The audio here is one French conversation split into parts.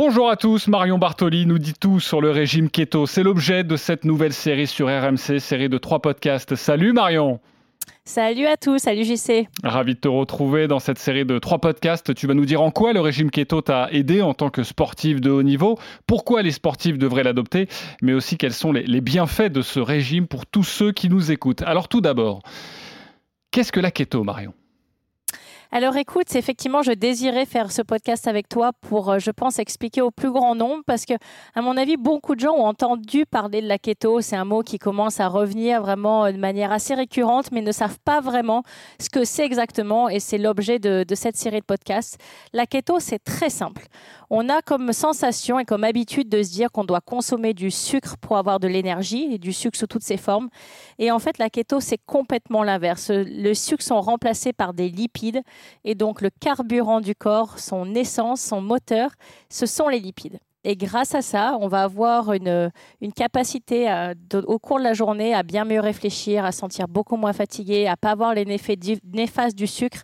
Bonjour à tous, Marion Bartoli nous dit tout sur le régime keto. C'est l'objet de cette nouvelle série sur RMC, série de trois podcasts. Salut Marion Salut à tous, salut JC. Ravi de te retrouver dans cette série de trois podcasts. Tu vas nous dire en quoi le régime keto t'a aidé en tant que sportif de haut niveau, pourquoi les sportifs devraient l'adopter, mais aussi quels sont les, les bienfaits de ce régime pour tous ceux qui nous écoutent. Alors tout d'abord, qu'est-ce que la keto, Marion? Alors écoute, effectivement, je désirais faire ce podcast avec toi pour, euh, je pense, expliquer au plus grand nombre parce que, à mon avis, beaucoup de gens ont entendu parler de la keto. C'est un mot qui commence à revenir vraiment euh, de manière assez récurrente, mais ne savent pas vraiment ce que c'est exactement et c'est l'objet de, de cette série de podcasts. La keto, c'est très simple. On a comme sensation et comme habitude de se dire qu'on doit consommer du sucre pour avoir de l'énergie et du sucre sous toutes ses formes. Et en fait, la keto, c'est complètement l'inverse. Le sucre sont remplacés par des lipides et donc le carburant du corps, son essence, son moteur, ce sont les lipides. Et grâce à ça, on va avoir une, capacité au cours de la journée à bien mieux réfléchir, à sentir beaucoup moins fatigué, à pas avoir les effets néfastes du sucre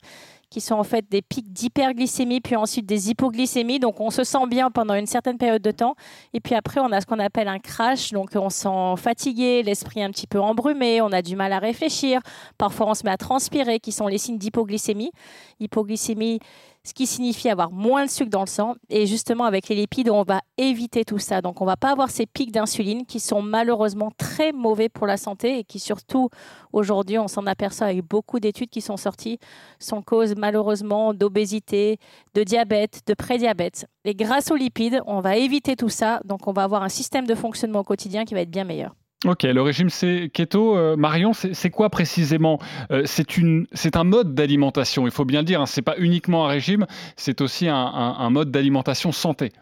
qui sont en fait des pics d'hyperglycémie, puis ensuite des hypoglycémies. Donc on se sent bien pendant une certaine période de temps. Et puis après, on a ce qu'on appelle un crash. Donc on se sent fatigué, l'esprit un petit peu embrumé, on a du mal à réfléchir. Parfois, on se met à transpirer, qui sont les signes d'hypoglycémie. Hypoglycémie, ce qui signifie avoir moins de sucre dans le sang. Et justement, avec les lipides, on va éviter tout ça. Donc, on ne va pas avoir ces pics d'insuline qui sont malheureusement très mauvais pour la santé et qui, surtout, aujourd'hui, on s'en aperçoit avec beaucoup d'études qui sont sorties, sont cause malheureusement d'obésité, de diabète, de prédiabète. Et grâce aux lipides, on va éviter tout ça. Donc, on va avoir un système de fonctionnement au quotidien qui va être bien meilleur. Ok, le régime c'est keto. Euh, Marion, c'est quoi précisément? Euh, C'est un mode d'alimentation, il faut bien dire. Hein. Ce n'est pas uniquement un régime, c'est aussi un, mode d'alimentation santé.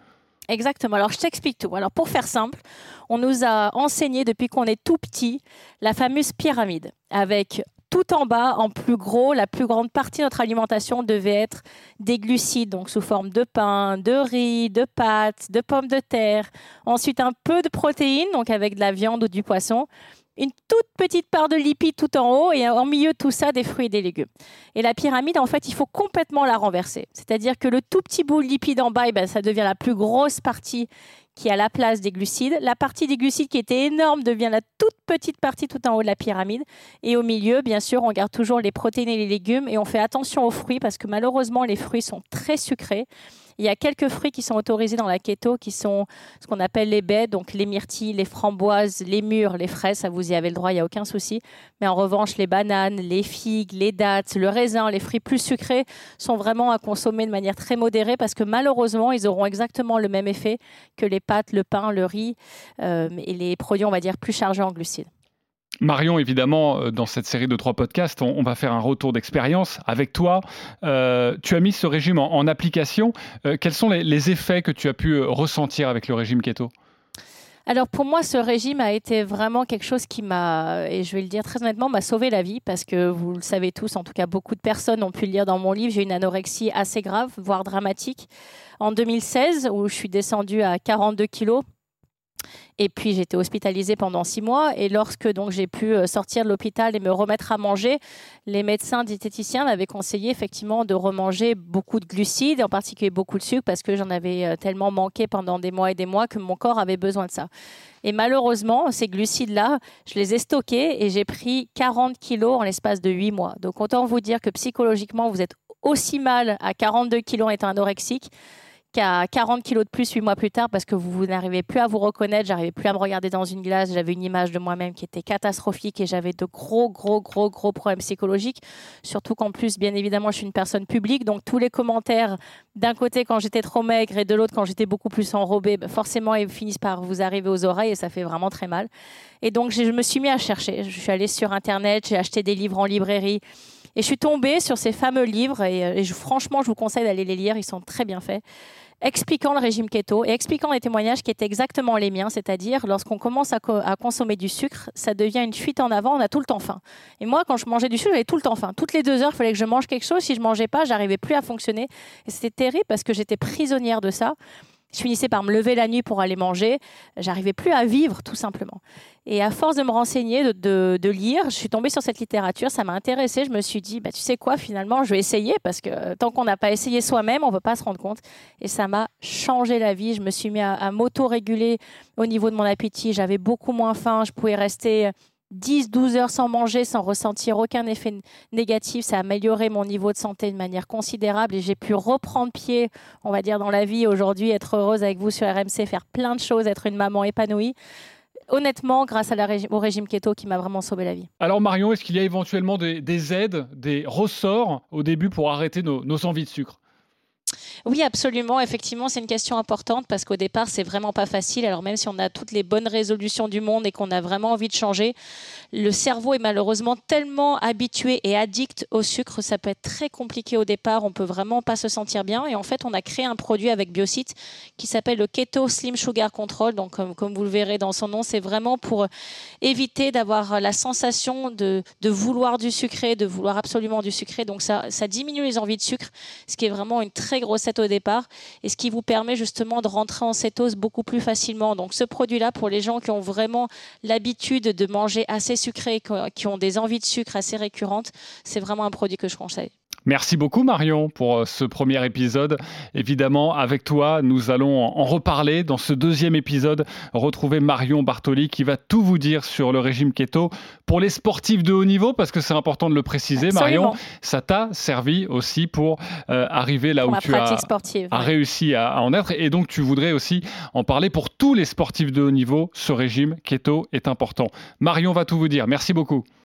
Exactement. Alors, je t'explique tout. Alors, pour faire simple, on nous a enseigné depuis qu'on est tout petit la fameuse pyramide avec tout en bas, en plus gros, la plus grande partie de notre alimentation devait être des glucides, donc sous forme de pain, de riz, de pâtes, de pommes de terre. Ensuite, un peu de protéines, donc avec de la viande ou du poisson. Une toute petite part de lipides tout en haut et en milieu de tout ça, des fruits et des légumes. Et la pyramide, en fait, il faut complètement la renverser. C'est-à-dire que le tout petit bout de lipides en bas, eh ben, ça devient la plus grosse partie qui a la place des glucides. La partie des glucides qui était énorme devient la toute petite partie tout en haut de la pyramide. Et au milieu, bien sûr, on garde toujours les protéines et les légumes et on fait attention aux fruits parce que malheureusement, les fruits sont très sucrés. Il y a quelques fruits qui sont autorisés dans la keto, qui sont ce qu'on appelle les baies, donc les myrtilles, les framboises, les mûres, les fraises, ça vous y avez le droit, il n'y a aucun souci. Mais en revanche, les bananes, les figues, les dattes, le raisin, les fruits plus sucrés sont vraiment à consommer de manière très modérée parce que malheureusement, ils auront exactement le même effet que les pâtes, le pain, le riz euh, et les produits, on va dire, plus chargés en glucides. Marion, évidemment, euh, dans cette série de trois podcasts, on, va faire un retour d'expérience avec toi. Euh, tu as mis ce régime en, application. Quels sont les, effets que tu as pu ressentir avec le régime keto? Alors pour moi, ce régime a été vraiment quelque chose qui m'a, et je vais le dire très honnêtement, m'a sauvé la vie parce que vous le savez tous, en tout cas beaucoup de personnes ont pu le lire dans mon livre, j'ai une anorexie assez grave, voire dramatique. En 2016, où je suis descendue à 42 kilos, et puis j'étais hospitalisée pendant six mois. Et lorsque donc j'ai pu euh, sortir de l'hôpital et me remettre à manger, les médecins diététiciens m'avaient conseillé effectivement de remanger beaucoup de glucides, en particulier beaucoup de sucre, parce que j'en avais euh, tellement manqué pendant des mois et des mois que mon corps avait besoin de ça. Et malheureusement, ces glucides-là, je les ai stockés et j'ai pris 40 kilos en l'espace de huit mois. Donc autant vous dire que psychologiquement, vous êtes aussi mal à 42 kilos en étant anorexique qu'à 40 kilos de plus huit mois plus tard parce que vous, n'arrivez plus à vous reconnaître, j'arrivais plus à me regarder dans une glace, j'avais une image de moi-même qui était catastrophique et j'avais de gros, gros, gros, gros problèmes psychologiques. Surtout qu'en plus, bien évidemment, je suis une personne publique, donc tous les commentaires d'un côté quand j'étais trop maigre et de l'autre quand j'étais beaucoup plus enrobée, ben, forcément, ils finissent par vous arriver aux oreilles et ça fait vraiment très mal. Et donc, je me suis mis à chercher. Je suis allée sur Internet, j'ai acheté des livres en librairie. Et je suis tombée sur ces fameux livres et, euh, franchement, je vous conseille d'aller les lire, ils sont très bien faits expliquant le régime keto et expliquant les témoignages qui étaient exactement les miens, c'est-à-dire lorsqu'on commence à, consommer du sucre, ça devient une fuite en avant, on a tout le temps faim. Et moi, quand je mangeais du sucre, j'avais tout le temps faim. Toutes les deux heures, il fallait que je mange quelque chose. Si je mangeais pas, j'arrivais plus à fonctionner. Et c'était terrible parce que j'étais prisonnière de ça. Je finissais par me lever la nuit pour aller manger. J'arrivais plus à vivre, tout simplement. Et à force de me renseigner, de, lire, je suis tombée sur cette littérature, ça m'a intéressée. Je me suis dit, bah, tu sais quoi, finalement, je vais essayer parce que tant qu'on n'a pas essayé soi-même, on ne peut pas se rendre compte. Et ça m'a changé la vie. Je me suis mis à, à m'auto-réguler au niveau de mon appétit. J'avais beaucoup moins faim. Je pouvais rester 10, 12 heures sans manger, sans ressentir aucun effet négatif. Ça a amélioré mon niveau de santé de manière considérable et j'ai pu reprendre pied, on va dire, dans la vie aujourd'hui, être heureuse avec vous sur RMC, faire plein de choses, être une maman épanouie honnêtement, grâce au régime keto qui m'a vraiment sauvé la vie. Alors Marion, est-ce qu'il y a éventuellement des, aides, des ressorts au début pour arrêter nos envies de sucre? Oui, absolument. Effectivement, c'est une question importante parce qu'au départ, c'est vraiment pas facile. Alors même si on a toutes les bonnes résolutions du monde et qu'on a vraiment envie de changer, le cerveau est malheureusement tellement habitué et addict au sucre, ça peut être très compliqué au départ. On peut vraiment pas se sentir bien. Et en fait, on a créé un produit avec Biocyte qui s'appelle le Keto Slim Sugar Control. Donc, comme, vous le verrez dans son nom, c'est vraiment pour éviter d'avoir la sensation de, vouloir du sucré, de vouloir absolument du sucré. Donc, ça, diminue les envies de sucre, ce qui est vraiment une très grosse au départ et ce qui vous permet justement de rentrer en cétose beaucoup plus facilement. Donc, ce produit-là, pour les gens qui ont vraiment l'habitude de manger assez sucré, qui ont des envies de sucre assez récurrentes, c'est vraiment un produit que je conseille. Merci beaucoup Marion pour euh, ce premier épisode. Évidemment, avec toi, nous allons en reparler dans ce deuxième épisode. Retrouver Marion Bartoli qui va tout vous dire sur le régime keto pour les sportifs de haut niveau, parce que c'est important de le préciser. Marion, ça t'a servi aussi pour euh, arriver là où tu as, réussi à, à en être. Et donc, tu voudrais aussi en parler pour tous les sportifs de haut niveau. Ce régime keto est important. Marion va tout vous dire. Merci beaucoup.